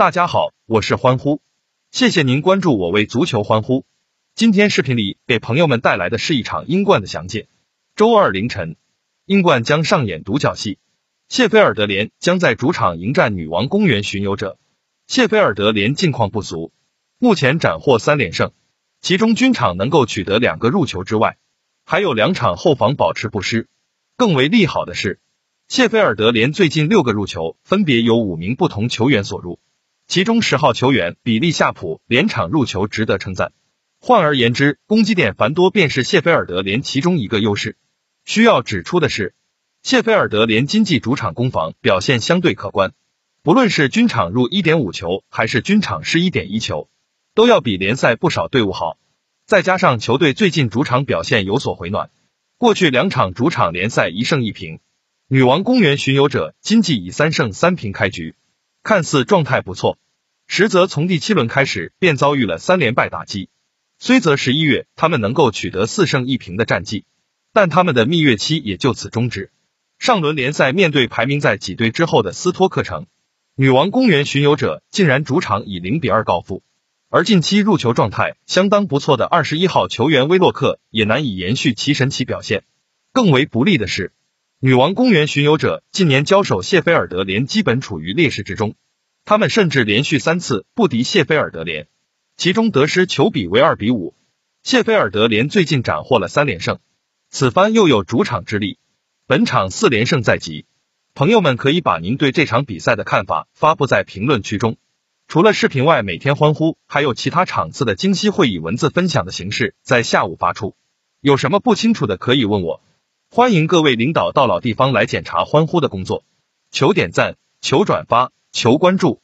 大家好，我是欢呼，谢谢您关注我为足球欢呼。今天视频里给朋友们带来的是一场英冠的详解。周二凌晨，英冠将上演独角戏，谢菲尔德联将在主场迎战女王公园巡游者。谢菲尔德联近况不俗，目前斩获三连胜，其中军场能够取得两个入球之外，还有两场后防保持不失。更为利好的是，谢菲尔德联最近六个入球分别由五名不同球员所入，其中十号球员比利夏普连场入球值得称赞。换而言之，攻击点繁多便是谢菲尔德联其中一个优势。需要指出的是，谢菲尔德联经济主场攻防表现相对可观，不论是均场入一点五球，还是均场失一点一球，都要比联赛不少队伍好。再加上球队最近主场表现有所回暖，过去两场主场联赛一胜一平，女王公园巡游者今季以三胜三平开局，看似状态不错，实则从第七轮开始便遭遇了三连败打击。虽则十一月他们能够取得四胜一平的战绩。但他们的蜜月期也就此终止。上轮联赛面对排名在几队之后的斯托克城，女王公园巡游者竟然主场以零比二告负。而近期入球状态相当不错的二十一号球员威洛克也难以延续其神奇表现。更为不利的是，女王公园巡游者近年交手谢菲尔德联基本处于劣势之中，他们甚至连续三次不敌谢菲尔德联，其中得失球比为二比五。谢菲尔德联最近斩获了三连胜。此番又有主场之力，本场四连胜在即。朋友们可以把您对这场比赛的看法发布在评论区中。除了视频外，每天欢呼还有其他场次的精细会以文字分享的形式在下午发出。有什么不清楚的可以问我。欢迎各位领导到老地方来检查欢呼的工作，求点赞，求转发，求关注。